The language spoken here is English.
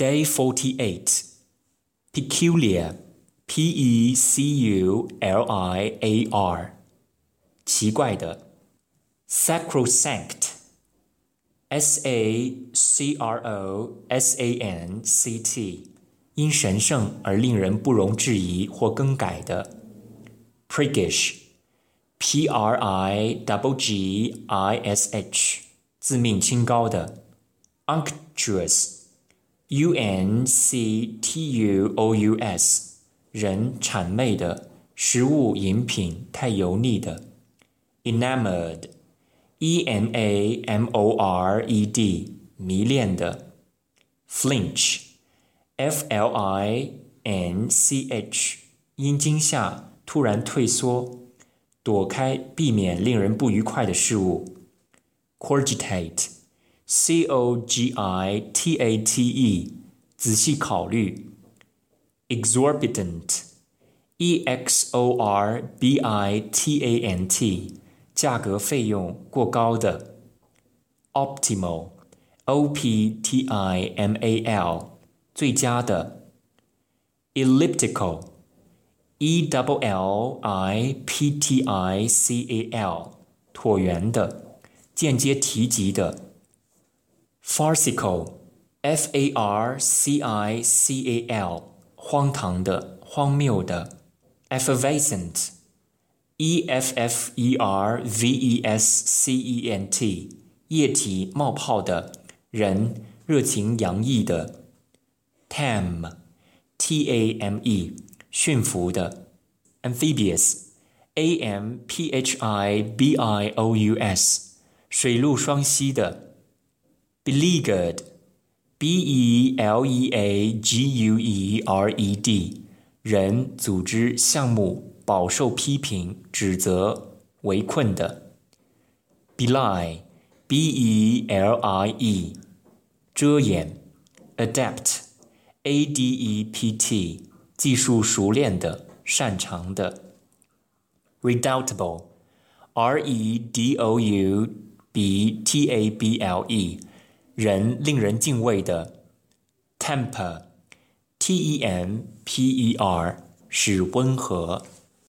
Day forty-eight. Peculiar, P-E-C-U-L-I-A-R. 奇怪的。Sacrosanct, S-A-C-R-O-S-A-N-C-T. 因神圣而令人不容置疑或更改的。Priggish, P-R-I-G-G-I-S-H. 自命清高的。Unctuous. U N C T U O U S，人谄媚的，食物饮品太油腻的。Enamored，E N A M O R E D，迷恋的。Flinch，F L I N C H，因惊吓突然退缩，躲开，避免令人不愉快的事物。Cogitate。 C O G I T A T E，仔细考虑。Exorbitant，E X O R B I T A N T，价格费用过高的。Optimal，O P T I M A L，最佳的。Elliptical，E W L I P T I C A L，椭圆的，间接提及的。Farcical, F-A-R-C-I-C-A-L，荒唐的、荒谬的。Effervescent, E-F-F-E-R-V-E-S-C-E-N-T，液体冒泡的，人热情洋溢的。Tame, T-A-M-E，驯服的。Amphibious, A-M-P-H-I-B-I-O-U-S，水陆双栖的。 beleaguered, B-E-L-E-A-G-U-E-R-E-D，人、组织、项目饱受批评、指责、围困的。belie, B-E-L-I-E，遮掩。adept, A-D-E-P-T，技术熟练的、擅长的。redoubtable, R-E-D-O-U-B-T-A-B-L-E。 人令人敬畏的，temper，T E M P E R，是温和。